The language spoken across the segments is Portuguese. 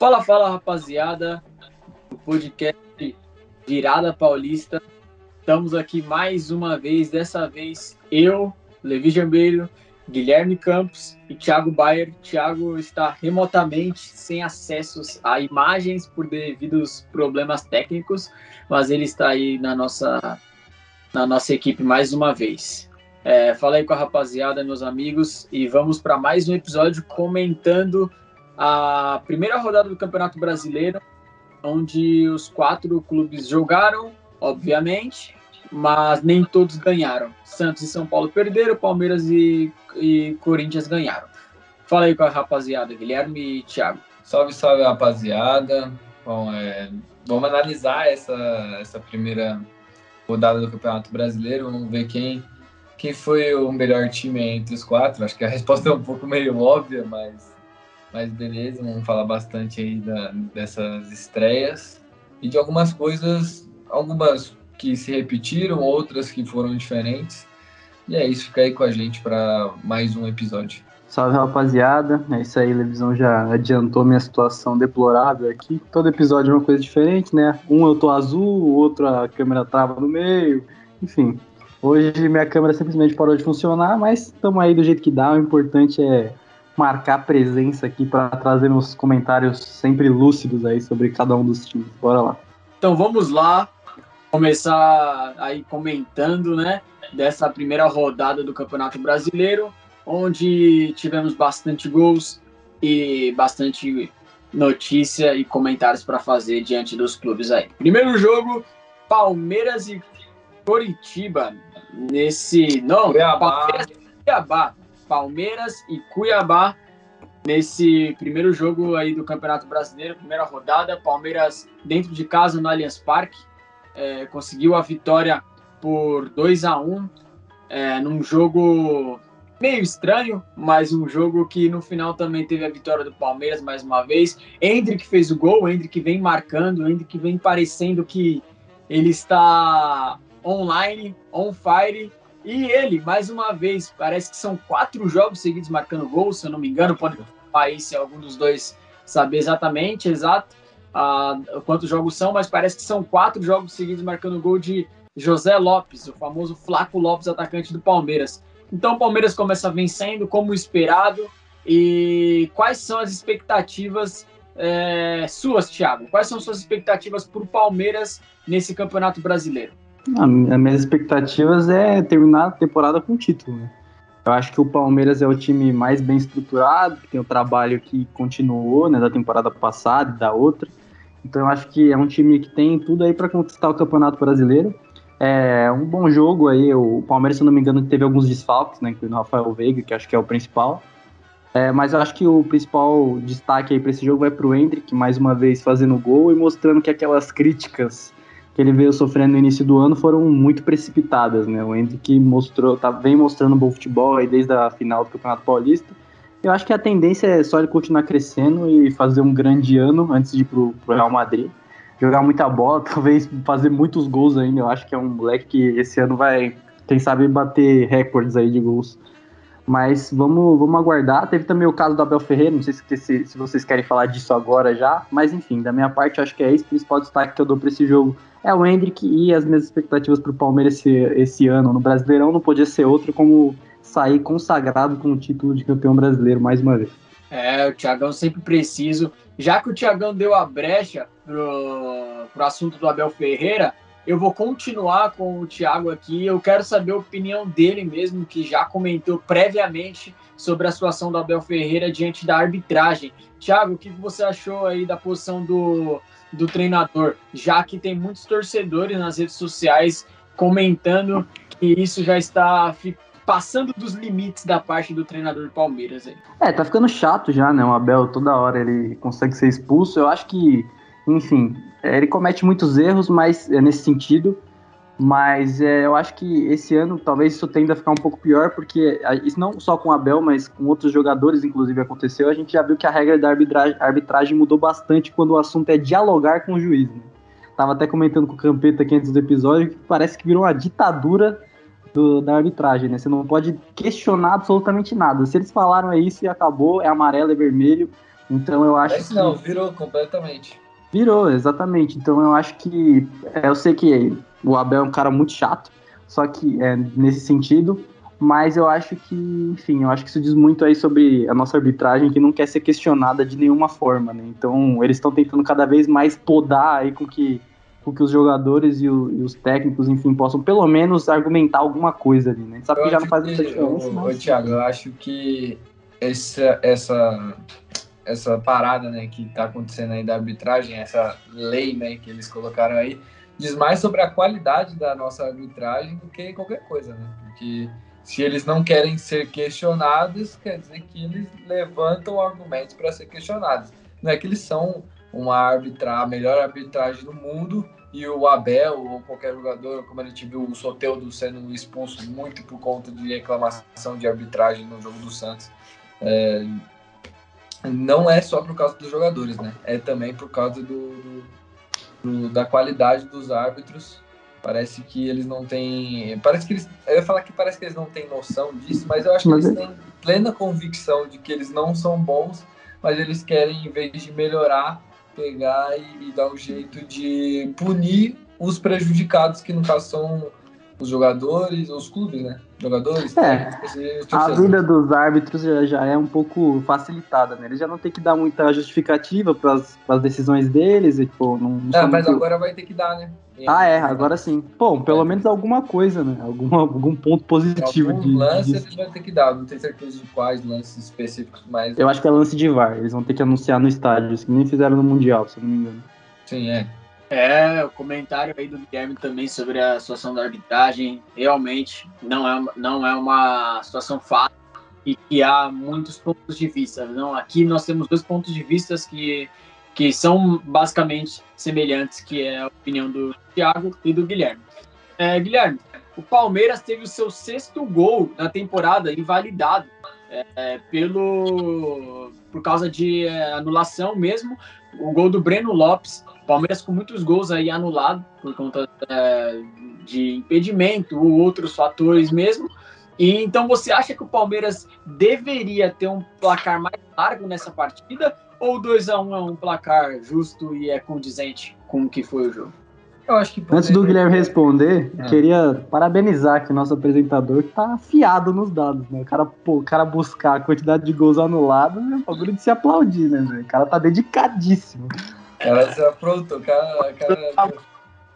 Fala, fala, rapaziada. O podcast Virada Paulista. Estamos aqui mais uma vez, dessa vez eu, Levi Jambeiro, Guilherme Campos e Thiago Bayer. Thiago está remotamente sem acessos a imagens por devidos problemas técnicos, mas ele está aí na nossa, na nossa equipe mais uma vez. É, fala aí com a rapaziada, meus amigos, e vamos para mais um episódio comentando a primeira rodada do Campeonato Brasileiro, onde os quatro clubes jogaram, obviamente, mas nem todos ganharam. Santos e São Paulo perderam, Palmeiras e, e Corinthians ganharam. Fala aí com a rapaziada, Guilherme e Thiago. Salve, salve, rapaziada. Bom, é, vamos analisar essa, essa primeira rodada do Campeonato Brasileiro. Vamos ver quem, quem foi o melhor time entre os quatro. Acho que a resposta é um pouco meio óbvia, mas mas beleza, vamos falar bastante aí da, dessas estreias e de algumas coisas, algumas que se repetiram, outras que foram diferentes. E é isso, fica aí com a gente para mais um episódio. Salve rapaziada, é isso aí, Levisão já adiantou minha situação deplorável aqui. Todo episódio é uma coisa diferente, né? Um eu tô azul, o outro a câmera trava no meio, enfim. Hoje minha câmera simplesmente parou de funcionar, mas estamos aí do jeito que dá, o importante é marcar presença aqui para trazer uns comentários sempre lúcidos aí sobre cada um dos times. Bora lá. Então vamos lá, começar aí comentando, né, dessa primeira rodada do Campeonato Brasileiro, onde tivemos bastante gols e bastante notícia e comentários para fazer diante dos clubes aí. Primeiro jogo, Palmeiras e Coritiba nesse não, Cuiabá. Palmeiras e Cuiabá Palmeiras e Cuiabá nesse primeiro jogo aí do Campeonato Brasileiro, primeira rodada. Palmeiras dentro de casa no Allianz Parque é, conseguiu a vitória por 2 a 1 é, num jogo meio estranho, mas um jogo que no final também teve a vitória do Palmeiras mais uma vez. Hendrick fez o gol, Hendrick vem marcando, Hendrick vem parecendo que ele está online, on fire, e ele, mais uma vez, parece que são quatro jogos seguidos marcando gol, se eu não me engano, pode aí se algum dos dois saber exatamente, exato, uh, quantos jogos são, mas parece que são quatro jogos seguidos marcando gol de José Lopes, o famoso Flaco Lopes, atacante do Palmeiras. Então o Palmeiras começa vencendo como esperado. E quais são as expectativas é, suas, Thiago? Quais são suas expectativas para o Palmeiras nesse campeonato brasileiro? As minhas expectativas é terminar a temporada com título. Né? Eu acho que o Palmeiras é o time mais bem estruturado, que tem o trabalho que continuou né, da temporada passada e da outra. Então eu acho que é um time que tem tudo aí para conquistar o Campeonato Brasileiro. É um bom jogo aí. O Palmeiras, se eu não me engano, teve alguns desfalques, né, incluindo o Rafael Veiga, que acho que é o principal. É, mas eu acho que o principal destaque aí para esse jogo vai para o Hendrick, mais uma vez fazendo gol e mostrando que aquelas críticas que ele veio sofrendo no início do ano foram muito precipitadas, né? O Henrique mostrou, tá, vem mostrando bom futebol aí desde a final do Campeonato Paulista. Eu acho que a tendência é só ele continuar crescendo e fazer um grande ano antes de ir pro, pro Real Madrid. Jogar muita bola, talvez fazer muitos gols ainda. Eu acho que é um moleque que esse ano vai, quem sabe, bater recordes aí de gols. Mas vamos, vamos aguardar. Teve também o caso do Abel Ferreira, não sei se, se, se vocês querem falar disso agora já. Mas enfim, da minha parte, acho que é esse principal destaque que eu dou para esse jogo é o Hendrick e as minhas expectativas para o Palmeiras esse, esse ano no Brasileirão não podia ser outra como sair consagrado com o título de campeão brasileiro mais uma vez. É, o Thiagão sempre preciso. Já que o Thiagão deu a brecha pro, pro assunto do Abel Ferreira, eu vou continuar com o Thiago aqui. Eu quero saber a opinião dele mesmo, que já comentou previamente sobre a situação do Abel Ferreira diante da arbitragem. Thiago, o que você achou aí da posição do, do treinador, já que tem muitos torcedores nas redes sociais comentando que isso já está passando dos limites da parte do treinador do Palmeiras aí. É, tá ficando chato já, né? O Abel toda hora ele consegue ser expulso. Eu acho que, enfim, é, ele comete muitos erros, mas é nesse sentido. Mas é, eu acho que esse ano talvez isso tenda a ficar um pouco pior, porque isso não só com o Abel, mas com outros jogadores, inclusive, aconteceu. A gente já viu que a regra da arbitragem, arbitragem mudou bastante quando o assunto é dialogar com o juiz. Né? Tava até comentando com o Campeta aqui antes do episódio que parece que virou uma ditadura do, da arbitragem, né? Você não pode questionar absolutamente nada. Se eles falaram é isso e acabou, é amarelo, é vermelho, Então eu acho Parece que. Não, virou completamente. Virou, exatamente. Então eu acho que. É, eu sei que o Abel é um cara muito chato, só que é nesse sentido. Mas eu acho que, enfim, eu acho que isso diz muito aí sobre a nossa arbitragem que não quer ser questionada de nenhuma forma, né? Então eles estão tentando cada vez mais podar aí com que, com que os jogadores e, o, e, os técnicos, enfim, possam pelo menos argumentar alguma coisa ali, né? A gente sabe eu que já não faz muita diferença. Mas... Thiago, eu acho que essa, essa, essa parada né, que está acontecendo aí da arbitragem, essa lei né, que eles colocaram aí, diz mais sobre a qualidade da nossa arbitragem do que qualquer coisa, né? Porque se eles não querem ser questionados, quer dizer que eles levantam argumentos para ser questionados. Não é que eles são uma arbitra, a melhor arbitragem do mundo e o Abel ou qualquer jogador, como a gente viu o Soteldo sendo expulso muito por conta de reclamação de arbitragem no jogo do Santos. É, não é só por causa dos jogadores, né? É também por causa do, do, da qualidade dos árbitros Parece que eles não têm. Parece que eles. Eu ia falar que parece que eles não têm noção disso, mas eu acho que mas eles é... têm plena convicção de que eles não são bons, mas eles querem, em vez de melhorar, pegar e, e dar um jeito de punir os prejudicados, que no caso são os jogadores, os clubes, né? Jogadores. É, a vida dos árbitros já, já, é um pouco facilitada, né? Eles já não tem que dar muita justificativa para as decisões deles e, pô, não. não é, mas muito... agora vai ter que dar, né? Ah, é, agora sim. Bom, pelo é. menos alguma coisa, né? Algum, algum ponto positivo Alguns de. lances de... eles vão ter que dar, não tenho certeza de quais lances específicos, mas. Eu acho que é lance de VAR, eles vão ter que anunciar no estádio, que nem fizeram no Mundial, se eu não me engano. Sim, é. É, o comentário aí do Guilherme também sobre a situação da arbitragem realmente não é, não é uma situação fácil e que há muitos pontos de vista. Não, aqui nós temos dois pontos de vista que, que são basicamente semelhantes, que é a opinião do Thiago e do Guilherme. É, Guilherme, o Palmeiras teve o seu sexto gol na temporada invalidado é, pelo por causa de é, anulação mesmo. O gol do Breno Lopes Palmeiras com muitos gols aí anulados por conta é, de impedimento ou outros fatores mesmo. E então você acha que o Palmeiras deveria ter um placar mais largo nessa partida ou 2 a 1 um é um placar justo e é condizente com o que foi o jogo? Eu acho que Antes do Guilherme responder, é. queria parabenizar aqui o nosso apresentador que tá afiado nos dados, né? O cara, pô, o cara buscar a quantidade de gols anulados é um bagulho de se aplaudir, né? O cara tá dedicadíssimo. Ela se aprontou, o cara, cara,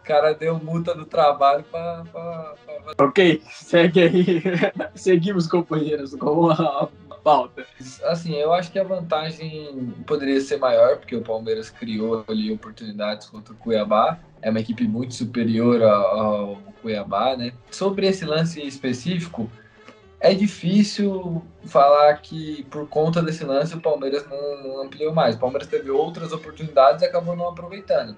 cara deu multa do trabalho pra, pra, pra... Ok, segue aí. Seguimos, companheiros, com a pauta. Assim, eu acho que a vantagem poderia ser maior, porque o Palmeiras criou ali oportunidades contra o Cuiabá. É uma equipe muito superior ao, ao Cuiabá, né? Sobre esse lance específico, é difícil falar que por conta desse lance o Palmeiras não, ampliou mais. O Palmeiras teve outras oportunidades e acabou não aproveitando.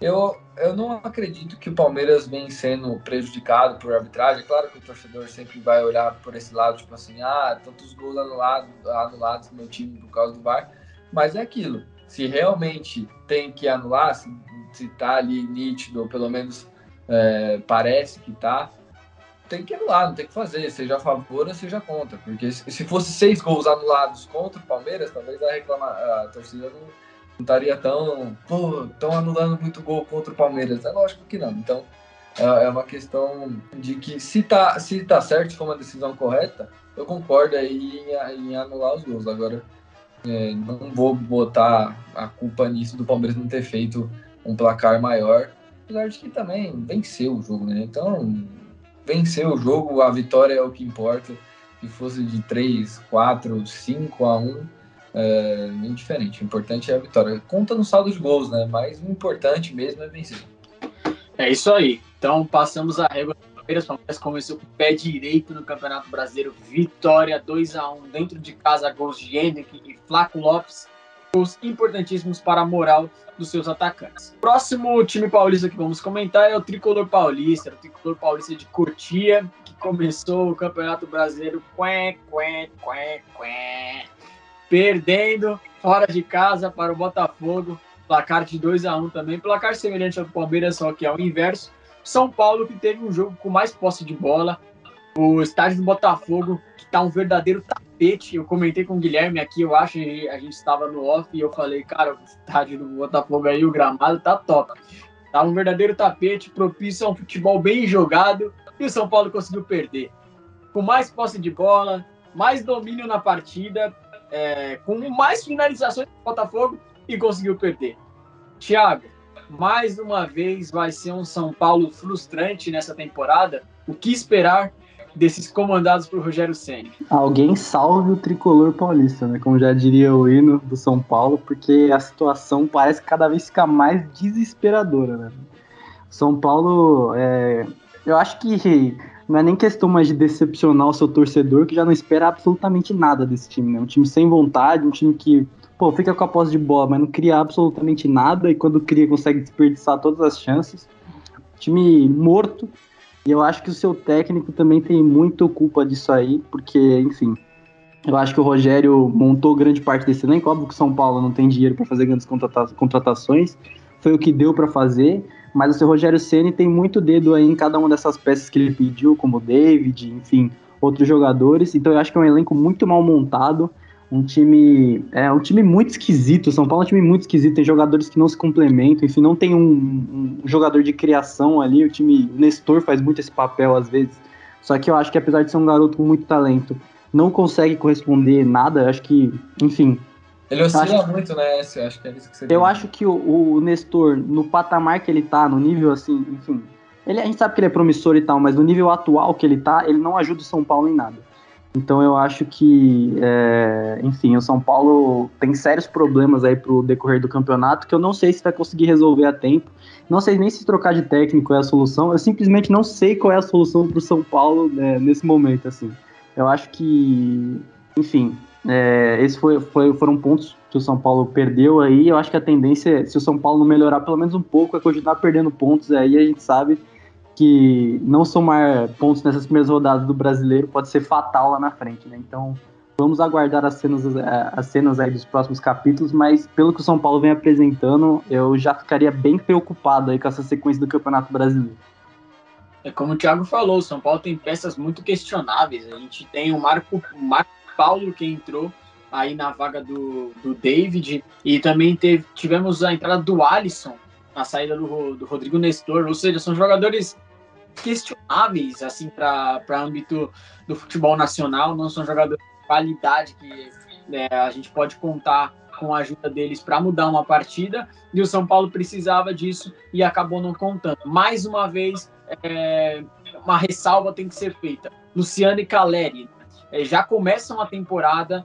Eu, eu não acredito que o Palmeiras vem sendo prejudicado por arbitragem. Claro que o torcedor sempre vai olhar por esse lado, tipo assim, ah, tantos gols anulados, anulados no meu time por causa do VAR. Mas é aquilo. Se realmente tem que anular, se, se tá ali nítido, ou pelo menos é, parece que tá, tem que anular, não tem que fazer, seja a favor ou seja contra. Porque se fosse seis gols anulados contra o Palmeiras, talvez a, reclama, a torcida não, não estaria tão. Pô, estão anulando muito gol contra o Palmeiras. É lógico que não. Então, é, é uma questão de que se tá, se tá certo, se for uma decisão correta, eu concordo aí em, em anular os gols. Agora, é, não vou botar a culpa nisso do Palmeiras não ter feito um placar maior. Apesar de que também venceu o jogo, né? Então, venceu o jogo, a vitória é o que importa. Se fosse de 3, 4, 5 a 1, é indiferente. O importante é a vitória. Conta no saldo de gols, né? Mas o importante mesmo é vencer. É isso aí. Então passamos a régua Palmeiras. Palmeiras começou com o pé direito no Campeonato Brasileiro. Vitória 2 a 1 dentro de casa, gols de Henrique e Flaco Lopes importantíssimos para a moral dos seus atacantes. Próximo time paulista que vamos comentar é o Tricolor Paulista, o Tricolor Paulista de Cotia, que começou o Campeonato Brasileiro quê, quê, quê, quê, perdendo fora de casa para o Botafogo, placar de 2 a 1 também, placar semelhante ao Palmeiras, só que é o inverso. São Paulo que teve um jogo com mais posse de bola, O estádio do Botafogo, que tá um verdadeiro tapete. Eu comentei com o Guilherme aqui, eu acho, a gente estava no off e eu falei, cara, o estádio do Botafogo aí, o gramado tá top. Tá um verdadeiro tapete, propício a um futebol bem jogado e o São Paulo conseguiu perder. Com mais posse de bola, mais domínio na partida, é, com mais finalizações do Botafogo e conseguiu perder. Thiago, mais uma vez vai ser um São Paulo frustrante nessa temporada. O que esperar desses comandados por Rogério Ceni? Alguém salve o tricolor paulista, né? Como já diria o hino do São Paulo, porque a situação parece cada vez ficar mais desesperadora, né? São Paulo, é... eu acho que não é nem questão mais de decepcionar o seu torcedor, que já não espera absolutamente nada desse time, né? Um time sem vontade, um time que pô, fica com a posse de bola, mas não cria absolutamente nada, e quando cria consegue desperdiçar todas as chances. Time morto, e eu acho que o seu técnico também tem muito culpa disso aí, porque, enfim, eu acho que o Rogério montou grande parte desse elenco. Óbvio que o São Paulo não tem dinheiro para fazer grandes contratações, foi o que deu para fazer, mas o seu Rogério Ceni tem muito dedo aí em cada uma dessas peças que ele pediu, como o David, enfim, outros jogadores. Então eu acho que é um elenco muito mal montado um time é um time muito esquisito. O São Paulo é um time muito esquisito. Tem jogadores que não se complementam. Enfim, não tem um, um, jogador de criação ali. O time o Nestor faz muito esse papel às vezes. Só que eu acho que apesar de ser um garoto com muito talento, não consegue corresponder nada. Eu acho que, enfim. Ele oscila acho, muito, né? Eu acho que é isso que você Eu acho que o, o Nestor, no patamar que ele tá, no nível assim, enfim. Ele, a gente sabe que ele é promissor e tal, mas no nível atual que ele tá, ele não ajuda o São Paulo em nada. Então eu acho que, é, enfim, o São Paulo tem sérios problemas aí pro decorrer do campeonato que eu não sei se vai conseguir resolver a tempo. Não sei nem se trocar de técnico é a solução. Eu simplesmente não sei qual é a solução pro São Paulo né, nesse momento, assim. Eu acho que, enfim, é, esses foi, foi, foram pontos que o São Paulo perdeu aí. Eu acho que a tendência, se o São Paulo não melhorar pelo menos um pouco, é continuar perdendo pontos aí. A gente sabe que não somar pontos nessas primeiras rodadas do brasileiro pode ser fatal lá na frente, né? Então vamos aguardar as cenas, eh, as cenas aí dos próximos capítulos, mas pelo que o São Paulo vem apresentando, eu já ficaria bem preocupado aí com essa sequência do Campeonato Brasileiro. É como o Thiago falou, o São Paulo tem peças muito questionáveis. A gente tem o Marco, Marco Paulo que entrou aí na vaga do, do David e também teve, tivemos a entrada do Alisson na saída do, do Rodrigo Nestor, ou seja, são jogadores questionáveis assim para âmbito do futebol nacional, não são jogadores de qualidade que né, a gente pode contar com a ajuda deles para mudar uma partida, e o São Paulo precisava disso e acabou não contando. Mais uma vez, é, uma ressalva tem que ser feita. Luciano e Caleri é, já começam a temporada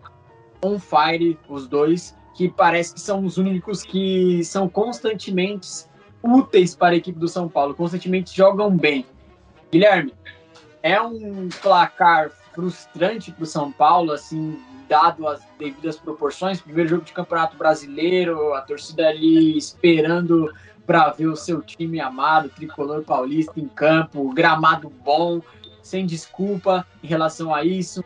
on fire, os dois, que parece que são os únicos que são constantemente úteis para a equipe do São Paulo, constantemente jogam bem. Guilherme, é um placar frustrante para o São Paulo, assim, dado as devidas proporções. Primeiro jogo de Campeonato Brasileiro, a torcida ali esperando para ver o seu time amado, tricolor paulista em campo, gramado bom, sem desculpa em relação a isso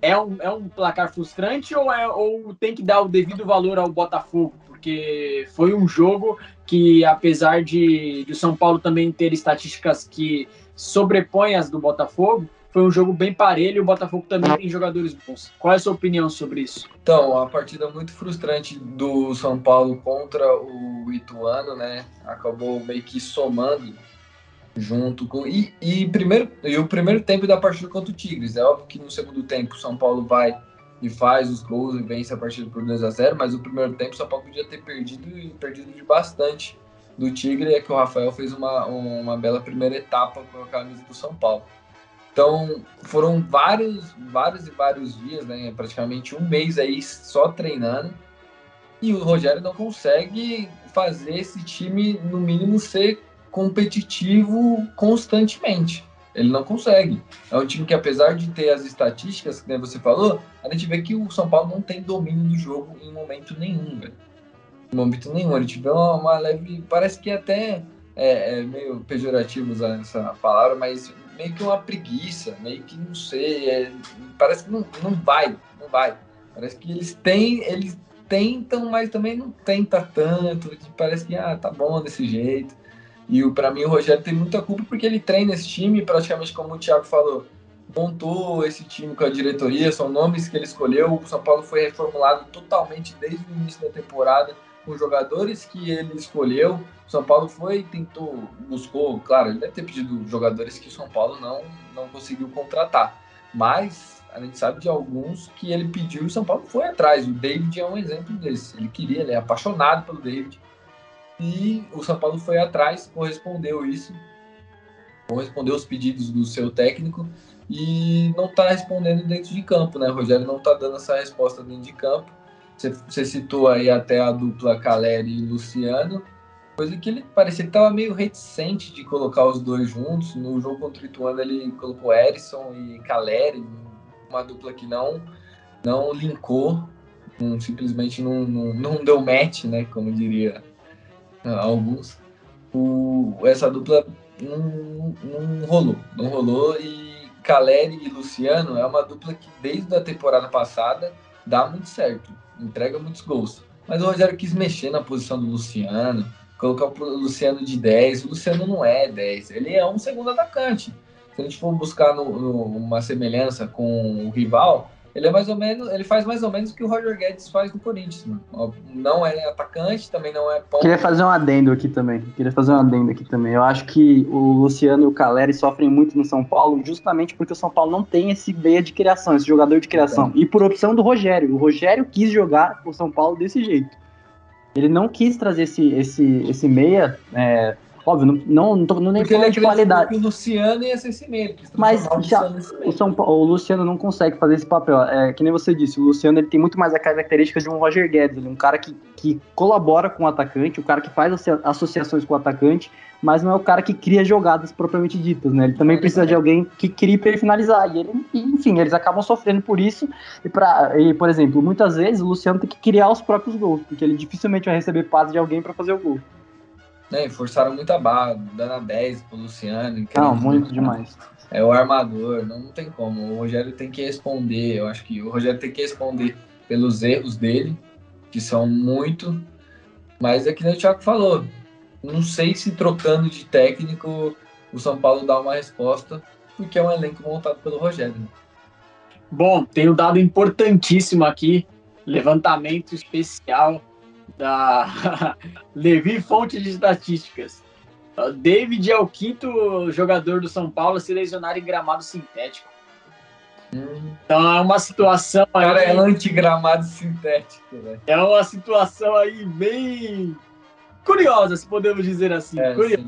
é um, é um placar frustrante ou, é, ou tem que dar o devido valor ao Botafogo? Porque foi um jogo que, apesar de, o São Paulo também ter estatísticas que sobrepõem as do Botafogo, foi um jogo bem parelho e o Botafogo também tem jogadores bons. Qual é a sua opinião sobre isso? Então, a partida muito frustrante do São Paulo contra o Ituano, né? Acabou meio que somando junto com. E, e, primeiro, e o primeiro tempo da partida contra o Tigres. É óbvio que no segundo tempo o São Paulo vai e faz os gols e vence a partida por 2 a 0 mas o primeiro tempo o São Paulo podia ter perdido e perdido de bastante do Tigre. É que o Rafael fez uma, uma bela primeira etapa com a camisa do São Paulo. Então foram vários, vários e vários dias, né? Praticamente um mês aí só treinando. E o Rogério não consegue fazer esse time, no mínimo, ser competitivo constantemente. Ele não consegue. É um time que, apesar de ter as estatísticas que você falou, a gente vê que o São Paulo não tem domínio do jogo em momento nenhum, velho. Em momento nenhum. Gente vê uma, uma leve. Parece que até é, é, meio pejorativo usar essa palavra, mas meio que uma preguiça, meio que não sei. É, parece que não, não vai, não vai. Parece que eles têm, eles tentam, mas também não tenta tanto. Parece que ah, tá bom desse jeito. E para mim o Rogério tem muita culpa porque ele treina esse time, praticamente como o Thiago falou, montou esse time com a diretoria, são nomes que ele escolheu. O São Paulo foi reformulado totalmente desde o início da temporada, com jogadores que ele escolheu. O São Paulo foi, tentou, buscou, claro, ele deve ter pedido jogadores que o São Paulo não, não conseguiu contratar. Mas a gente sabe de alguns que ele pediu e o São Paulo foi atrás. O David é um exemplo desse. Ele queria, ele é apaixonado pelo David. E o São Paulo foi atrás, correspondeu isso, correspondeu os pedidos do seu técnico e não está respondendo dentro de campo, né? O Rogério não está dando essa resposta dentro de campo. Você, citou aí até a dupla Caleri e Luciano, coisa que ele parecia que estava meio reticente de colocar os dois juntos. No jogo contra o Ituano ele colocou Erisson e Caleri, uma dupla que não não linkou, simplesmente não, não, não deu match, né? Como diria alguns. O, essa dupla não, não rolou, não rolou e Caleri e Luciano é uma dupla que desde a temporada passada dá muito certo, entrega muitos gols. Mas o Rogério quis mexer na posição do Luciano, colocar o Luciano de 10. O Luciano não é 10, ele é um segundo atacante. Se a gente for buscar no, no, uma semelhança com o rival, ele é mais ou menos, ele faz mais ou menos o que o Roger Guedes faz no Corinthians, mano. Não é atacante, também não é ponto. Queria fazer um adendo aqui também. Queria fazer um adendo aqui também. Eu acho que o Luciano e o Caleri sofrem muito no São Paulo, justamente porque o São Paulo não tem esse meia de criação, esse jogador de criação. É. E por opção do Rogério. O Rogério quis jogar o São Paulo desse jeito. Ele não quis trazer esse, esse, esse meia é, Óbvio, não, não, não tô não nem Porque falando de qualidade. Que o Luciano ia ser meio. Mas já, o, São Paulo, o Luciano não consegue fazer esse papel. É, que nem você disse, o Luciano ele tem muito mais a característica de um Roger Guedes. Ele é um cara que, que colabora com o atacante, o cara que faz associações com o atacante, mas não é o cara que cria jogadas propriamente ditas, né? Ele também precisa de alguém que crie para ele finalizar. E ele, enfim, eles acabam sofrendo por isso. E, pra, e, por exemplo, muitas vezes o Luciano tem que criar os próprios gols, porque ele dificilmente vai receber passe de alguém para fazer o gol né, forçaram muita barra, dando a 10 pro Luciano. Não, muito demais. É o armador, não, não tem como. O Rogério tem que responder, eu acho que o Rogério tem que responder pelos erros dele, que são muito, mas é que o Thiago falou, não sei se trocando de técnico o São Paulo dá uma resposta, porque é um elenco montado pelo Rogério. Né? Bom, tem um dado importantíssimo aqui, levantamento especial da Levi Fonte de Estatísticas. David é o quinto jogador do São Paulo a se lesionar em gramado sintético. Hum. Então é uma situação aí. Cara, é anti-gramado sintético, né? É uma situação aí bem curiosa, se podemos dizer assim. É, curiosa.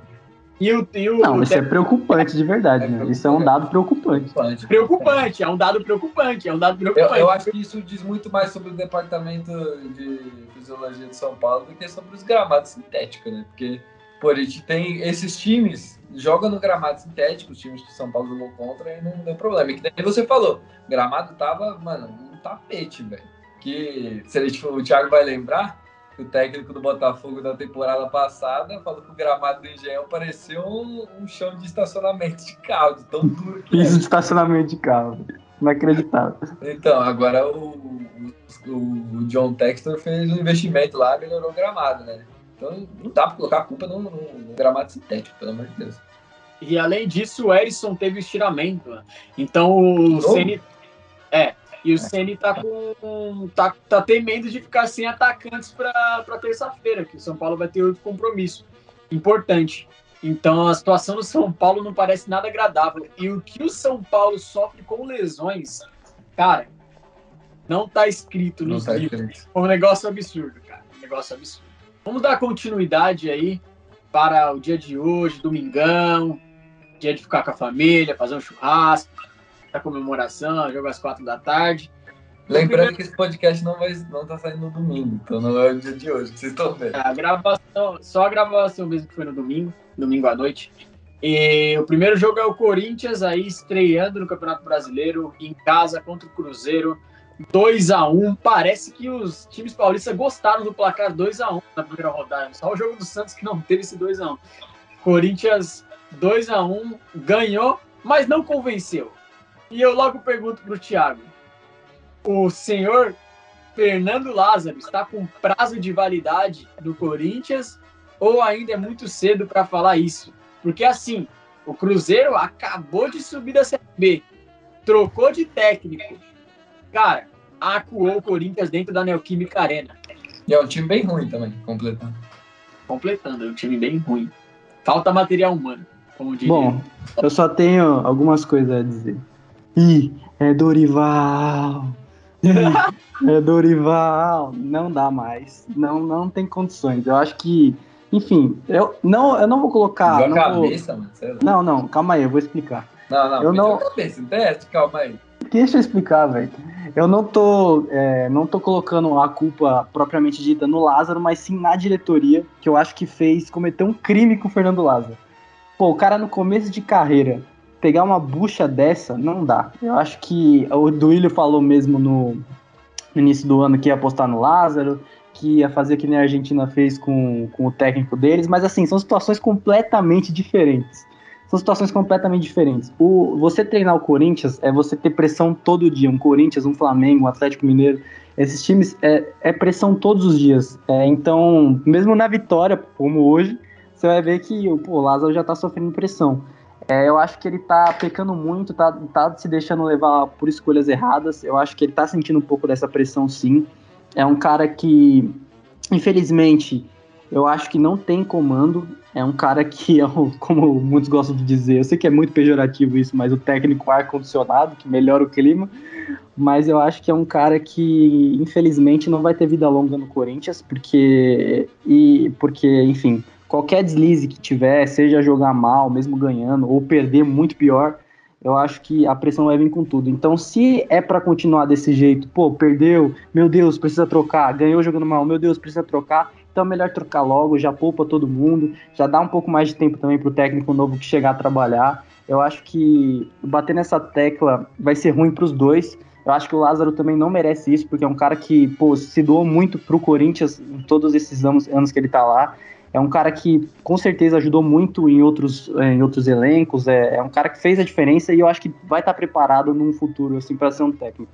E o, e o, não, isso é preocupante de verdade, é né? Isso é um dado preocupante. Preocupante, é um dado preocupante, é um dado preocupante. Eu, eu, acho que isso diz muito mais sobre o departamento de fisiologia de São Paulo do que sobre os gramados sintéticos, né? Porque, pô, a gente tem esses times, jogam no gramado sintético, os times que São Paulo jogou contra e não deu problema. E que nem você falou, o gramado tava, mano, um tapete, velho. Que, se a gente, o Thiago vai lembrar, o técnico do Botafogo da temporada passada falou que o gramado do Engenhão parecia um, um chão de estacionamento de carro, de tão duro que Piso de estacionamento de carro. Inacreditável. Então, agora o, o, o, John Textor fez um investimento lá e melhorou o gramado, né? Então não dá pra colocar a culpa no, no, no gramado sintético, pelo amor de Deus. E além disso, o Erisson teve estiramento. Né? Então o é, e o Ceni tá com. tá, tá temendo de ficar sem atacantes para terça-feira, que o São Paulo vai ter outro compromisso importante. Então a situação do São Paulo não parece nada agradável. E o que o São Paulo sofre com lesões, cara, não tá escrito nos tá livros. É um negócio absurdo, cara. Um negócio absurdo. Vamos dar continuidade aí para o dia de hoje, domingão, dia de ficar com a família, fazer um churrasco comemoração, jogo às quatro da tarde. Lembrando que esse podcast não vai não tá saindo no domingo, então não é o dia de hoje, vocês estão vendo. A gravação, só a gravação mesmo que foi no domingo, domingo à noite. E o primeiro jogo é o Corinthians aí estreando no Campeonato Brasileiro em casa contra o Cruzeiro. 2 a 1 Parece que os times paulistas gostaram do placar 2 a 1 na primeira rodada. Só o jogo do Santos que não teve esse 2 a 1 Corinthians 2 a 1 ganhou, mas não convenceu. E eu logo pergunto para o Thiago: o senhor Fernando Lázaro está com prazo de validade do Corinthians ou ainda é muito cedo para falar isso? Porque assim, o Cruzeiro acabou de subir da Série B, trocou de técnico. Cara, acuou o Corinthians dentro da Neoquímica Arena. E é um time bem ruim também, completando. Completando, é um time bem ruim. Falta material humano, como diria. Bom, eu só tenho algumas coisas a dizer. Ih, é Dorival! Ih, é Dorival! Não dá mais. Não, não tem condições. Eu acho que, enfim, eu não, eu não vou colocar. Não, vou- cabeça, mano. sei lá. não, não, calma aí, eu vou explicar. Não, não, Eu não- cabeça. Teste, calma aí. Deixa eu explicar, velho. Eu não tô, é, não tô colocando a culpa propriamente dita no Lázaro, mas sim na diretoria, que eu acho que fez, cometeu um crime com o Fernando Lázaro. Pô, o cara no começo de carreira, pegar uma bucha dessa, não dá. Eu acho que o Duílio falou mesmo no, início do ano que ia apostar no Lázaro, que ia fazer que nem a Argentina fez com, com o técnico deles, mas assim, são situações completamente diferentes. São situações completamente diferentes. O, você treinar o Corinthians é você ter pressão todo dia. Um Corinthians, um Flamengo, um Atlético Mineiro. Esses times é, é pressão todos os dias. É, então, mesmo na vitória, como hoje, você vai ver que pô, o Lázaro já tá sofrendo pressão. É, eu acho que ele tá pecando muito, tá, tá se deixando levar por escolhas erradas. Eu acho que ele tá sentindo um pouco dessa pressão, sim. É um cara que, infelizmente, eu acho que não tem comando. É um cara que, como muitos gostam de dizer, eu sei que é muito pejorativo isso, mas o técnico ar-condicionado, que melhora o clima. Mas eu acho que é um cara que, infelizmente, não vai ter vida longa no Corinthians, porque, e, porque enfim, qualquer deslize que tiver, seja jogar mal, mesmo ganhando, ou perder muito pior, eu acho que a pressão vai vir com tudo. Então, se é pra continuar desse jeito, pô, perdeu, meu Deus, precisa trocar, ganhou jogando mal, meu Deus, precisa trocar, então é melhor trocar logo, já poupa todo mundo, já dá um pouco mais de tempo também pro técnico novo que chegar a trabalhar. Eu acho que bater nessa tecla vai ser ruim pros dois. Eu acho que o Lázaro também não merece isso, porque é um cara que, pô, se doou muito pro Corinthians em todos esses anos, anos que ele tá lá. É um cara que com certeza ajudou muito em outros, eh, em outros elencos. É, é um cara que fez a diferença e eu acho que vai estar preparado num futuro assim para ser um técnico.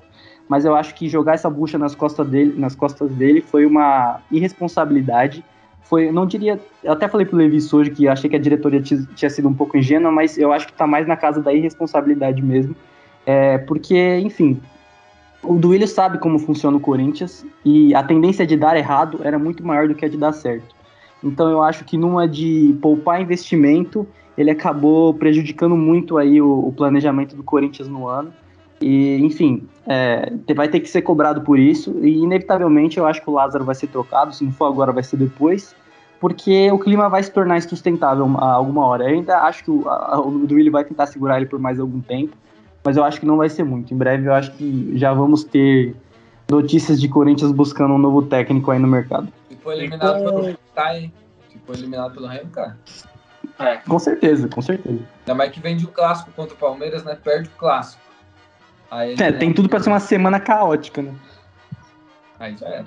Mas eu acho que jogar essa bucha nas costas dele, nas costas dele foi uma irresponsabilidade. Foi, não diria, eu até falei pro Levi hoje que achei que a diretoria ti- tinha sido um pouco ingênua, mas eu acho que tá mais na casa da irresponsabilidade mesmo. É, porque, enfim, o Duílio sabe como funciona o Corinthians e a tendência de dar errado era muito maior do que a de dar certo. Então eu acho que numa de poupar investimento, ele acabou prejudicando muito aí o, o planejamento do Corinthians no ano. E, enfim, é, vai ter que ser cobrado por isso. E, inevitavelmente, eu acho que o Lázaro vai ser trocado. Se não for agora, vai ser depois. Porque o clima vai se tornar insustentável a alguma hora. Eu ainda acho que o, a- o Duílio vai tentar segurar ele por mais algum tempo. Mas eu acho que não vai ser muito. Em breve, eu acho que já vamos ter notícias de Corinthians buscando um novo técnico aí no mercado. For eliminado Então- pelo hein? Se for eliminado pelo Remo, cara. É, Com certeza, com certeza. Ainda mais que vende o clássico contra o Palmeiras, né? Perde o clássico. Aí, É, tem tudo pra ser uma semana caótica, né? Aí já é.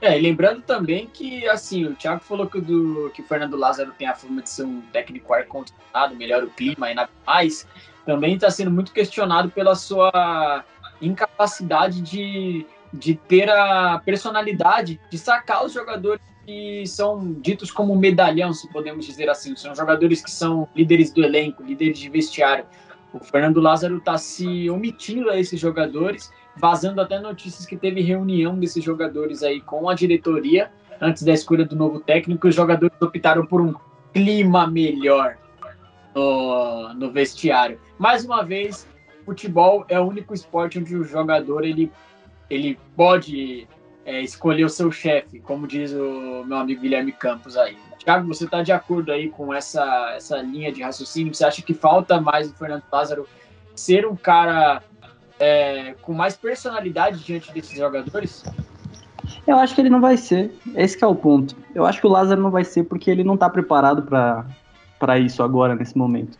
É, e lembrando também que, assim, o Thiago falou que o, do, que o Fernando Lázaro tem a fama de ser um técnico ar-condicionado, melhora o clima e nada mais. Também está sendo muito questionado pela sua incapacidade de, de ter a personalidade de sacar os jogadores que são ditos como medalhão, se podemos dizer assim. São jogadores que são líderes do elenco, líderes de vestiário. O Fernando Lázaro está se omitindo a esses jogadores vazando até notícias que teve reunião desses jogadores aí com a diretoria antes da escolha do novo técnico. Os jogadores optaram por um clima melhor no, no vestiário. Mais uma vez, futebol é o único esporte onde o jogador ele, ele pode é, escolher o seu chefe, como diz o meu amigo Guilherme Campos aí. Thiago, você está de acordo aí com essa, essa linha de raciocínio? Você acha que falta mais o Fernando Lázaro ser um cara é, com mais personalidade diante desses jogadores? Eu acho que ele não vai ser. Esse é o ponto. Eu acho que o Lázaro não vai ser porque ele não tá preparado para isso agora, nesse momento.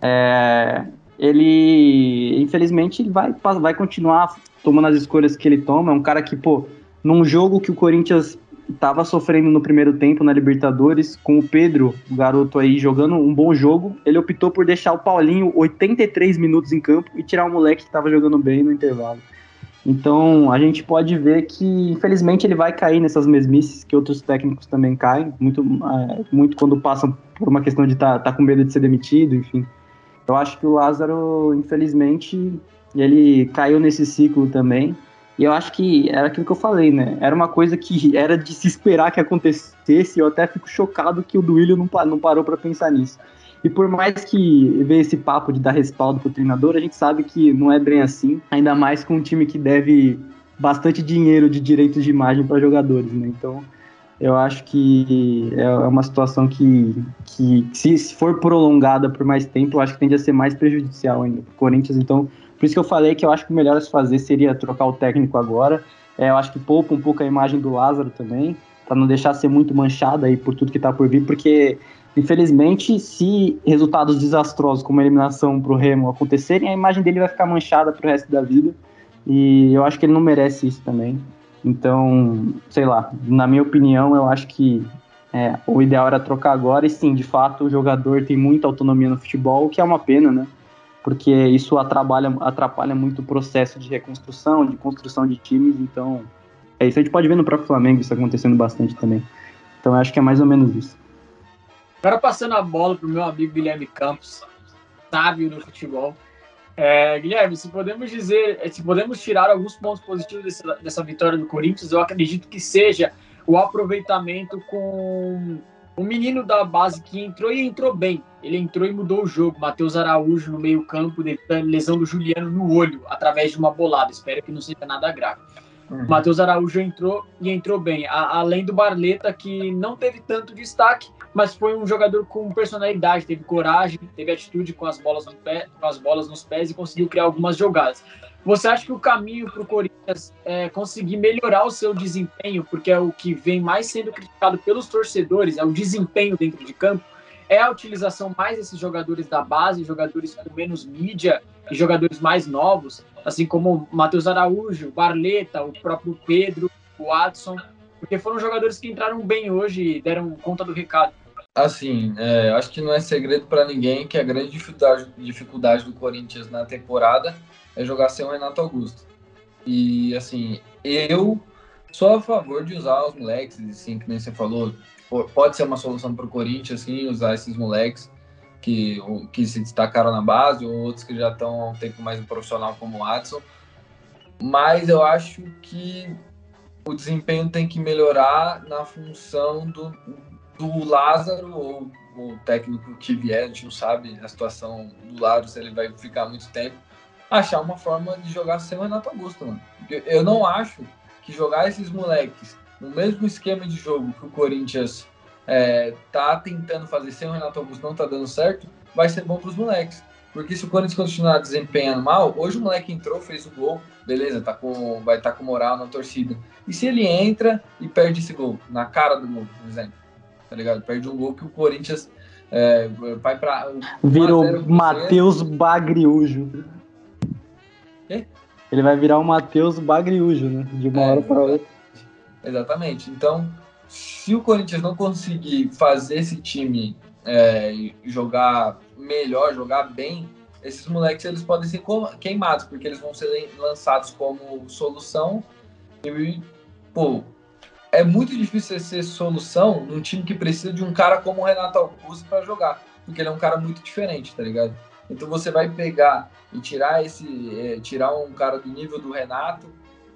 É, ele, infelizmente, vai, vai continuar tomando as escolhas que ele toma. É um cara que, pô, num jogo que o Corinthians tava sofrendo no primeiro tempo na Libertadores, com o Pedro, o garoto aí, jogando um bom jogo, ele optou por deixar o Paulinho 83 minutos em campo e tirar o moleque que tava jogando bem no intervalo. Então a gente pode ver que, infelizmente, ele vai cair nessas mesmices que outros técnicos também caem, muito, é, muito quando passam por uma questão de estar tá, tá com medo de ser demitido, enfim. Eu acho que o Lázaro, infelizmente, ele caiu nesse ciclo também. E eu acho que era aquilo que eu falei, né? Era uma coisa que era de se esperar que acontecesse. E eu até fico chocado que o Duílio não, não parou para pensar nisso. E por mais que veja esse papo de dar respaldo pro treinador, a gente sabe que não é bem assim, ainda mais com um time que deve bastante dinheiro de direitos de imagem para jogadores, né? Então, eu acho que é uma situação que, que se for prolongada por mais tempo, eu acho que tende a ser mais prejudicial ainda pro Corinthians. Então, por isso que eu falei que eu acho que o melhor a se fazer seria trocar o técnico agora. É, eu acho que poupa um pouco a imagem do Lázaro também, para não deixar ser muito manchada aí por tudo que tá por vir, porque Infelizmente, se resultados desastrosos como a eliminação para o Remo acontecerem, a imagem dele vai ficar manchada para o resto da vida. E eu acho que ele não merece isso também. Então, sei lá, na minha opinião, eu acho que é, o ideal era trocar agora. E sim, de fato, o jogador tem muita autonomia no futebol, o que é uma pena, né? Porque isso atrapalha, atrapalha muito o processo de reconstrução, de construção de times. Então, é isso. A gente pode ver no próprio Flamengo isso acontecendo bastante também. Então, acho que é mais ou menos isso. Agora passando a bola para o meu amigo Guilherme Campos, sábio no futebol. É, Guilherme, se podemos dizer, se podemos tirar alguns pontos positivos dessa, dessa vitória do Corinthians, eu acredito que seja o aproveitamento com o menino da base que entrou e entrou bem. Ele entrou e mudou o jogo. Matheus Araújo no meio-campo, lesão do Juliano no olho, através de uma bolada. Espero que não seja nada grave. Uhum. Matheus Araújo entrou e entrou bem. A, além do Barleta, que não teve tanto destaque, mas foi um jogador com personalidade, teve coragem, teve atitude com as bolas, no pé, com as bolas nos pés e conseguiu criar algumas jogadas. Você acha que o caminho para o Corinthians é conseguir melhorar o seu desempenho, porque é o que vem mais sendo criticado pelos torcedores, é o desempenho dentro de campo, é a utilização mais desses jogadores da base, jogadores com menos mídia e jogadores mais novos, assim como Matheus Araújo, Barleta, o próprio Pedro, o Watson, porque foram jogadores que entraram bem hoje e deram conta do recado. Assim, é, acho que não é segredo para ninguém que a grande dificuldade, dificuldade do Corinthians na temporada é jogar sem o Renato Augusto. E, assim, eu sou a favor de usar os moleques, assim, que nem você falou, pode ser uma solução para o Corinthians, assim, usar esses moleques que, que se destacaram na base, ou outros que já estão há um tempo mais no profissional, como o Watson. Mas eu acho que o desempenho tem que melhorar na função do, do Lázaro, ou o técnico que vier, a gente não sabe a situação do Lázaro, se ele vai ficar muito tempo, achar uma forma de jogar sem o Renato Augusto, mano. Eu não acho que jogar esses moleques no mesmo esquema de jogo que o Corinthians é, tá tentando fazer sem o Renato Augusto não tá dando certo, vai ser bom para os moleques. Porque se o Corinthians continuar desempenhando mal, hoje o moleque entrou, fez o gol, beleza, tá com, vai estar tá com moral na torcida. E se ele entra e perde esse gol, na cara do gol, por exemplo, tá ligado? Perde um gol que o Corinthians é, vai para Virou Matheus Bagriujo. Quê? Ele vai virar o Matheus Bagriujo, né? De uma é, hora para outra. Exatamente. Então, se o Corinthians não conseguir fazer esse time é, jogar melhor, jogar bem, esses moleques eles podem ser queimados, porque eles vão ser lançados como solução. E, pô, é muito difícil ser solução num time que precisa de um cara como o Renato Augusto para jogar, porque ele é um cara muito diferente, tá ligado? Então você vai pegar e tirar esse, é, tirar um cara do nível do Renato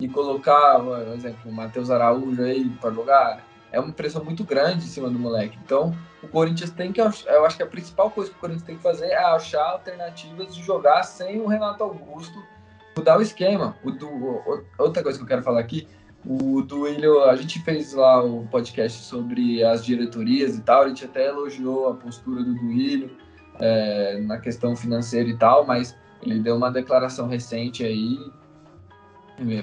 e colocar, por exemplo, o Matheus Araújo aí para jogar, é uma pressão muito grande em cima do moleque. Então, o Corinthians tem que. Eu acho que a principal coisa que o Corinthians tem que fazer é achar alternativas de jogar sem o Renato Augusto, mudar o esquema. O do, outra coisa que eu quero falar aqui, o Duílio, a gente fez lá o podcast sobre as diretorias e tal, a gente até elogiou a postura do Duílio é, na questão financeira e tal, mas ele deu uma declaração recente aí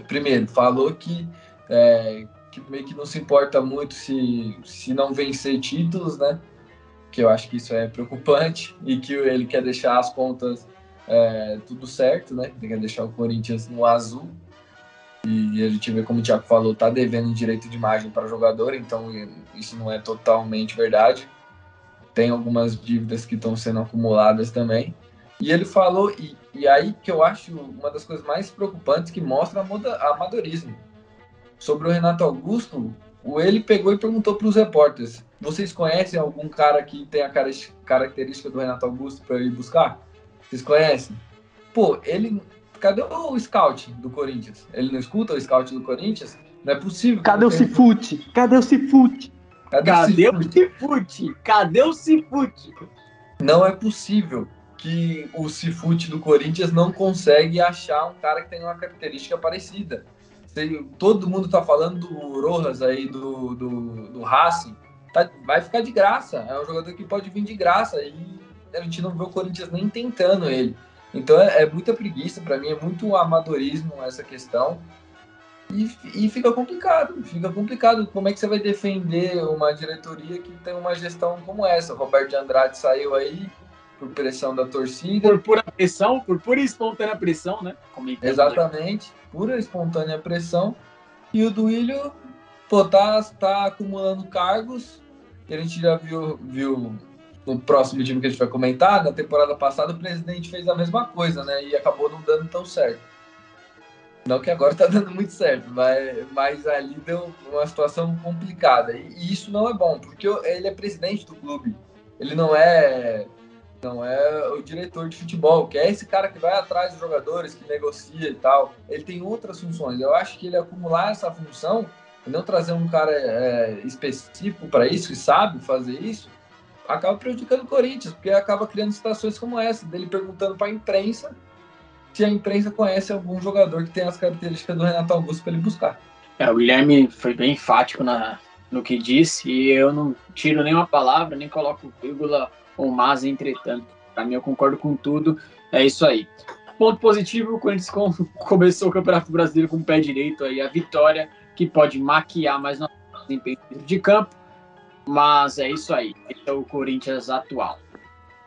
primeiro, falou que, é, que meio que não se importa muito se, se não vencer títulos, né? Que eu acho que isso é preocupante e que ele quer deixar as contas é, tudo certo, né? Ele quer deixar o Corinthians no azul. E a gente vê, como o Thiago falou, tá devendo direito de imagem para jogador, então isso não é totalmente verdade. Tem algumas dívidas que estão sendo acumuladas também. E ele falou, e, e aí que eu acho uma das coisas mais preocupantes que mostra amadorismo. Sobre o Renato Augusto, o ele pegou e perguntou para os repórteres: vocês conhecem algum cara que tem a característica do Renato Augusto para ir buscar? Vocês conhecem? Pô, ele. Cadê o scout do Corinthians? Ele não escuta o scout do Corinthians? Não é possível. Cadê o Cifute? Cadê o Cifute? Cadê, Cadê o Cifute? Cadê o Cifute? Não é possível que o Cifute do Corinthians não consegue achar um cara que tem uma característica parecida todo mundo tá falando do Rojas aí, do, do, do Racing, tá, vai ficar de graça. É um jogador que pode vir de graça e a gente não vê o Corinthians nem tentando ele. Então é, é muita preguiça, para mim é muito amadorismo essa questão. E, e, fica complicado, fica complicado. Como é que você vai defender uma diretoria que tem uma gestão como essa? O Roberto de Andrade saiu aí por pressão da torcida. Por pura pressão, por pura e espontânea pressão, né? Exatamente pura espontânea pressão. E o Duílio, pô, tá, tá acumulando cargos, que a gente já viu, viu no próximo time que a gente vai comentar, na temporada passada o presidente fez a mesma coisa, né? E acabou não dando tão certo. Não que agora tá dando muito certo, mas, mas ali deu uma situação complicada. E, e isso não é bom, porque ele é presidente do clube. Ele não é não é o diretor de futebol, que é esse cara que vai atrás dos jogadores, que negocia e tal. Ele tem outras funções. Eu acho que ele acumular essa função e não trazer um cara é, específico para isso, que sabe fazer isso, acaba prejudicando o Corinthians, porque acaba criando situações como essa, dele perguntando para a imprensa se a imprensa conhece algum jogador que tem as características do Renato Augusto para ele buscar. É, o Guilherme foi bem enfático na, no que disse e eu não tiro nenhuma palavra, nem coloco vírgula ou mas, entretanto. Para mim, eu concordo com tudo. É isso aí. Ponto positivo, o Corinthians começou o Campeonato Brasileiro com o pé direito aí, a vitória, que pode maquiar mais no desempenho de campo. Mas é isso aí. Esse é o Corinthians atual.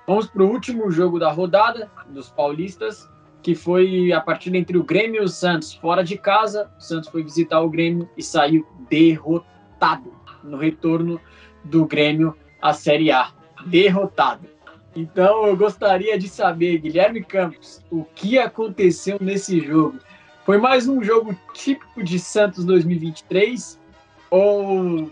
Vamos para o último jogo da rodada dos paulistas, que foi a partida entre o Grêmio e o Santos fora de casa. O Santos foi visitar o Grêmio e saiu derrotado no retorno do Grêmio à Série A derrotado. Então eu gostaria de saber, Guilherme Campos, o que aconteceu nesse jogo? Foi mais um jogo típico de Santos 2023 ou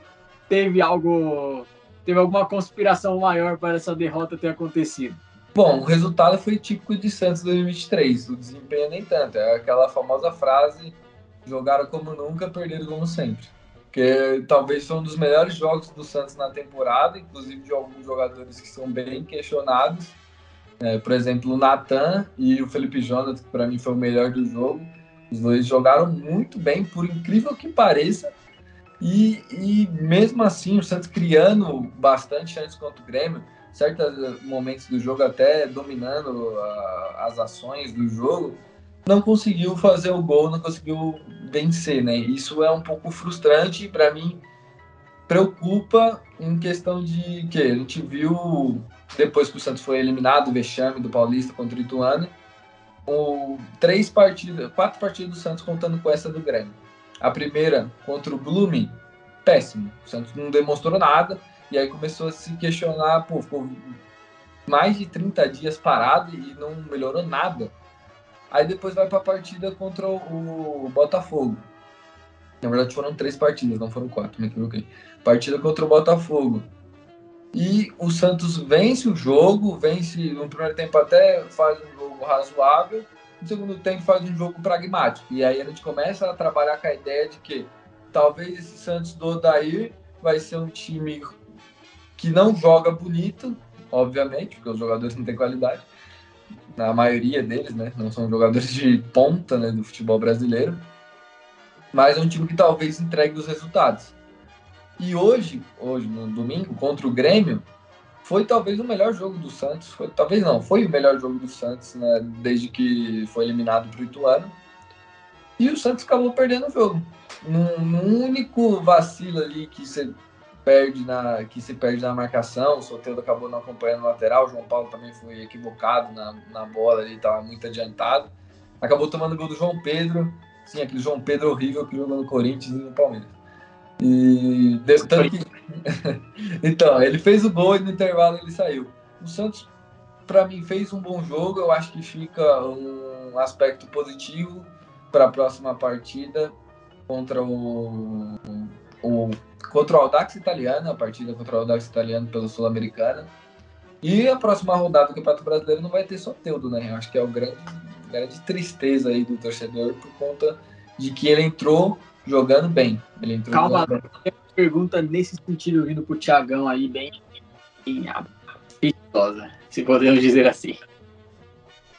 teve algo, teve alguma conspiração maior para essa derrota ter acontecido? Bom, o resultado foi típico de Santos 2023, o desempenho nem tanto. É aquela famosa frase: jogaram como nunca, perderam como sempre porque talvez foi um dos melhores jogos do Santos na temporada, inclusive de alguns jogadores que são bem questionados. É, por exemplo, o Natan e o Felipe Jonathan, que para mim foi o melhor do jogo. Os dois jogaram muito bem, por incrível que pareça. E, e mesmo assim, o Santos criando bastante chances contra o Grêmio, certos momentos do jogo até dominando a, as ações do jogo, não conseguiu fazer o gol, não conseguiu vencer, né? Isso é um pouco frustrante para mim. Preocupa em questão de que a gente viu depois que o Santos foi eliminado, o vexame do Paulista contra o Ituano, o, três partidas, quatro partidas do Santos contando com essa do Grêmio. A primeira contra o Blooming, péssimo. O Santos não demonstrou nada e aí começou a se questionar, pô, ficou mais de 30 dias parado e não melhorou nada. Aí depois vai para a partida contra o, Botafogo. Na verdade foram três partidas, não foram quatro, me equivoquei. Partida contra o Botafogo. E o Santos vence o jogo, vence no primeiro tempo até faz um jogo razoável, no segundo tempo faz um jogo pragmático. E aí a gente começa a trabalhar com a ideia de que talvez esse Santos do Odair vai ser um time que não joga bonito, obviamente, porque os jogadores não têm qualidade, na maioria deles, né? Não são jogadores de ponta né, do futebol brasileiro. Mas é um time que talvez entregue os resultados. E hoje, hoje no domingo, contra o Grêmio, foi talvez o melhor jogo do Santos. Foi, talvez não, foi o melhor jogo do Santos, né? Desde que foi eliminado para o Ituano. E o Santos acabou perdendo o jogo. Num, num único vacilo ali que você perde na, que se perde na marcação, o Soteldo acabou não acompanhando o lateral, o João Paulo também foi equivocado na, na bola, ele estava muito adiantado. Acabou tomando o gol do João Pedro, sim, aquele João Pedro horrível que jogou no Corinthians e no Palmeiras. E tanto que... então, ele fez o gol e no intervalo ele saiu. O Santos para mim, fez um bom jogo. Eu acho que fica um aspecto positivo para a próxima partida contra o, o contra o Audax Italiano, a partida contra o Audax Italiano pelo Sul-Americana. E a próxima rodada do Campeonato Brasileiro não vai ter só Teudo, né? Eu acho que é o grande, grande tristeza aí do torcedor por conta de que ele entrou jogando bem. Ele entrou Calma, bem. pergunta nesse sentido vindo pro Thiagão aí, bem, apetitosa, se podemos dizer assim.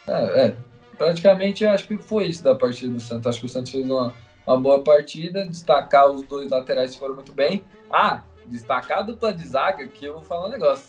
É, é, praticamente acho que foi isso da partida do Santos. Acho que o Santos fez uma, uma boa partida, destacar os dois laterais que foram muito bem. Ah, destacar a dupla de zaga, que eu vou falar um negócio.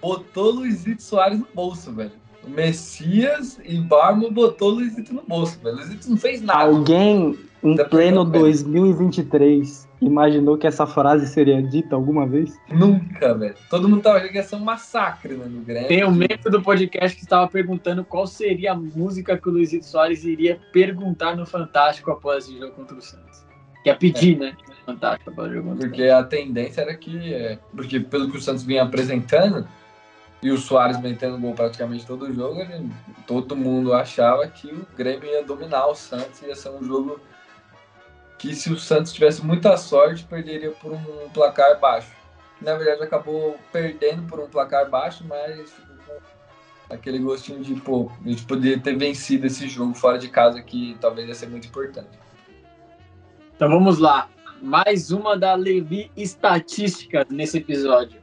Botou Luizito Soares no bolso, velho. Messias e Barmo botou Luizito no bolso, velho. Luizito não fez nada. Alguém em Tá pleno perdendo, velho. 2023 imaginou que essa frase seria dita alguma vez? Nunca, velho. Todo mundo tava achando que ia ser um massacre né, no Grêmio. Tem um membro do podcast que estava perguntando qual seria a música que o Luizito Soares iria perguntar no Fantástico após esse jogo contra o Santos. Que é pedir, né? Fantástico após o jogo contra o Porque a tendência era que, é, porque pelo que o Santos vinha apresentando, e o Soares metendo gol praticamente todo o jogo, ele- todo mundo achava que o Grêmio ia dominar o Santos, ia ser um jogo que se o Santos tivesse muita sorte, perderia por um placar baixo. Na verdade, acabou perdendo por um placar baixo, mas ficou com aquele gostinho de, pô, a gente poderia ter vencido esse jogo fora de casa, que talvez ia ser muito importante. Então vamos lá. Mais uma da Levi Estatísticas nesse episódio.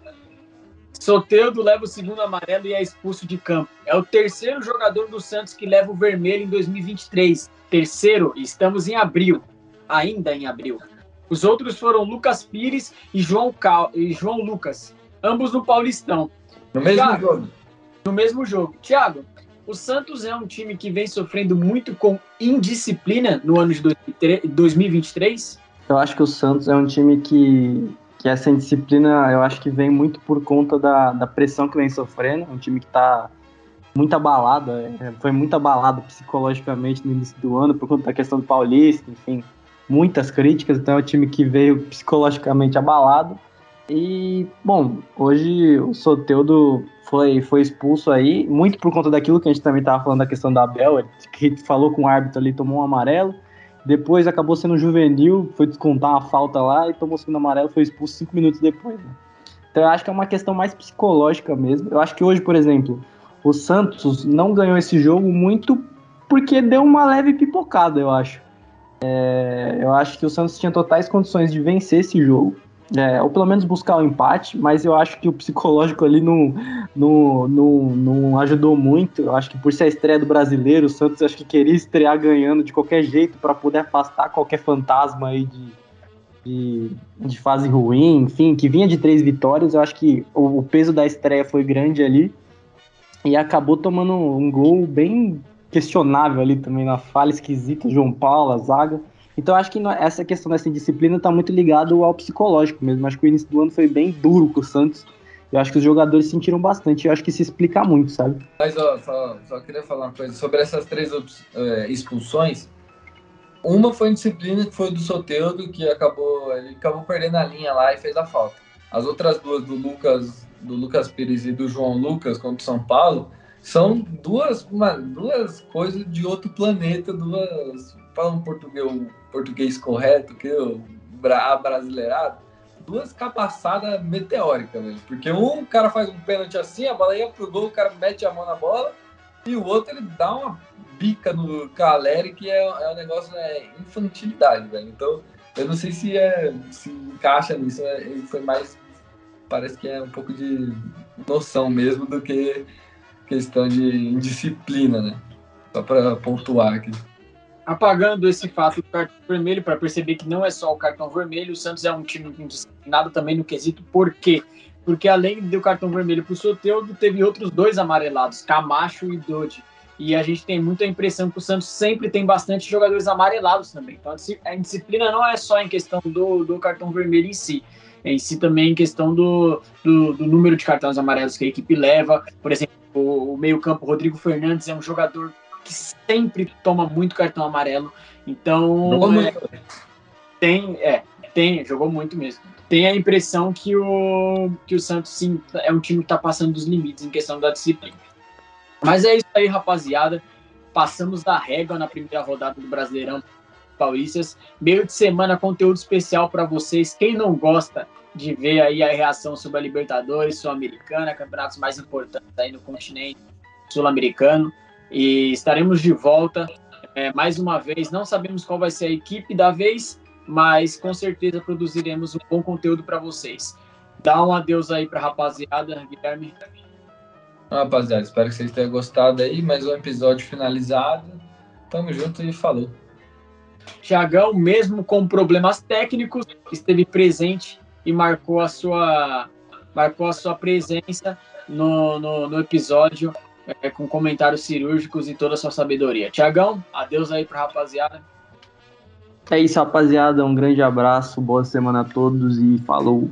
Soteudo leva o segundo amarelo e é expulso de campo. É o terceiro jogador do Santos que leva o vermelho em 2023. Terceiro, estamos em abril. Ainda em abril. Os outros foram Lucas Pires e João, Cal... e João Lucas. Ambos no Paulistão. No mesmo Thiago. jogo. no mesmo jogo. Thiago, o Santos é um time que vem sofrendo muito com indisciplina no ano de 2003 2023. Eu acho que o Santos é um time que, que essa indisciplina, eu acho que vem muito por conta da, da pressão que vem sofrendo. É um time que está muito abalado, é, foi muito abalado psicologicamente no início do ano por conta da questão do Paulista, enfim, muitas críticas. Então é um time que veio psicologicamente abalado. E, bom, hoje o Soteudo foi, foi expulso aí, muito por conta daquilo que a gente também estava falando da questão da Abel, que falou com o árbitro ali, tomou um amarelo. Depois acabou sendo juvenil, foi descontar uma falta lá e tomou o segundo amarelo, foi expulso cinco minutos depois. né? Então eu acho que é uma questão mais psicológica mesmo. Eu acho que hoje, por exemplo, o Santos não ganhou esse jogo muito porque deu uma leve pipocada, eu acho. É, eu acho que o Santos tinha totais condições de vencer esse jogo. É, ou pelo menos buscar o empate, mas eu acho que o psicológico ali não, não, não, não ajudou muito. Eu acho que por ser a estreia do brasileiro, o Santos acho que queria estrear ganhando de qualquer jeito para poder afastar qualquer fantasma aí de, de, de, fase ruim, enfim, que vinha de três vitórias. Eu acho que o, o peso da estreia foi grande ali e acabou tomando um gol bem questionável ali também, na falha esquisita, João Paulo, a zaga. Então acho que essa questão dessa disciplina está muito ligado ao psicológico mesmo. Acho que o início do ano foi bem duro com o Santos. Eu acho que os jogadores sentiram bastante. Eu acho que se explica muito, sabe? Mas ó, só, só queria falar uma coisa sobre essas três é, expulsões. Uma foi disciplina que foi do Soteudo, que acabou ele acabou perdendo a linha lá e fez a falta. As outras duas do Lucas, do Lucas Pires e do João Lucas contra o São Paulo são duas, uma, duas coisas de outro planeta, duas fala um português, um português correto, que o brasileirado, duas capaçadas meteóricas, velho. Porque um cara faz um pênalti assim, a bola ia pro gol, o cara mete a mão na bola, e o outro ele dá uma bica no Caleri, que é, é um negócio, é infantilidade, velho. Então, eu não sei se é se encaixa nisso, né? ele foi mais. Parece que é um pouco de noção mesmo do que questão de indisciplina, né? Só para pontuar aqui apagando esse fato do cartão vermelho para perceber que não é só o cartão vermelho, o Santos é um time indisciplinado também no quesito por quê? Porque além do cartão vermelho para o Soteudo, teve outros dois amarelados, Camacho e Dodi. E a gente tem muita impressão que o Santos sempre tem bastante jogadores amarelados também. Então a disciplina não é só em questão do, do cartão vermelho em si, em si também em questão do, do, do número de cartões amarelos que a equipe leva. Por exemplo, o, o meio-campo Rodrigo Fernandes é um jogador que sempre toma muito cartão amarelo. Então, é, muito. tem, é, tem, jogou muito mesmo. Tem a impressão que o, que o Santos sim, é um time que está passando dos limites em questão da disciplina. Mas é isso aí, rapaziada. Passamos da régua na primeira rodada do Brasileirão Paulistas. Meio de semana, conteúdo especial para vocês. Quem não gosta de ver aí a reação sobre a Libertadores, Sul-Americana, campeonatos mais importantes aí no continente sul-americano. E estaremos de volta é, mais uma vez. Não sabemos qual vai ser a equipe da vez, mas com certeza produziremos um bom conteúdo para vocês. Dá um adeus aí para a rapaziada, Guilherme. Rapaziada, espero que vocês tenham gostado aí. Mais um episódio finalizado. Tamo junto e falou. Tiagão, mesmo com problemas técnicos, esteve presente e marcou a sua, marcou a sua presença no, no, no episódio é, com comentários cirúrgicos e toda a sua sabedoria. Tiagão, adeus aí pra rapaziada. É isso, rapaziada. Um grande abraço, boa semana a todos e falou.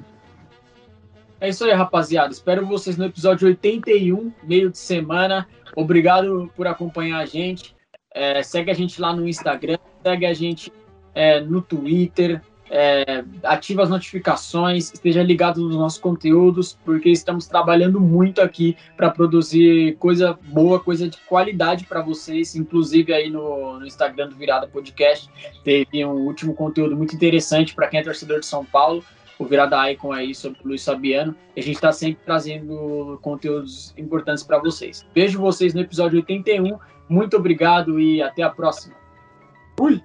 É isso aí, rapaziada. Espero vocês no episódio 81, meio de semana. Obrigado por acompanhar a gente. É, segue a gente lá no Instagram, segue a gente é, no Twitter, é, ative as notificações, esteja ligado nos nossos conteúdos, porque estamos trabalhando muito aqui para produzir coisa boa, coisa de qualidade para vocês. Inclusive aí no, no, Instagram do Virada Podcast teve um último conteúdo muito interessante para quem é torcedor de São Paulo. O Virada Icon aí sobre o Luiz Fabiano. E a gente está sempre trazendo conteúdos importantes para vocês. Vejo vocês no episódio 81. Muito obrigado e até a próxima. Ui!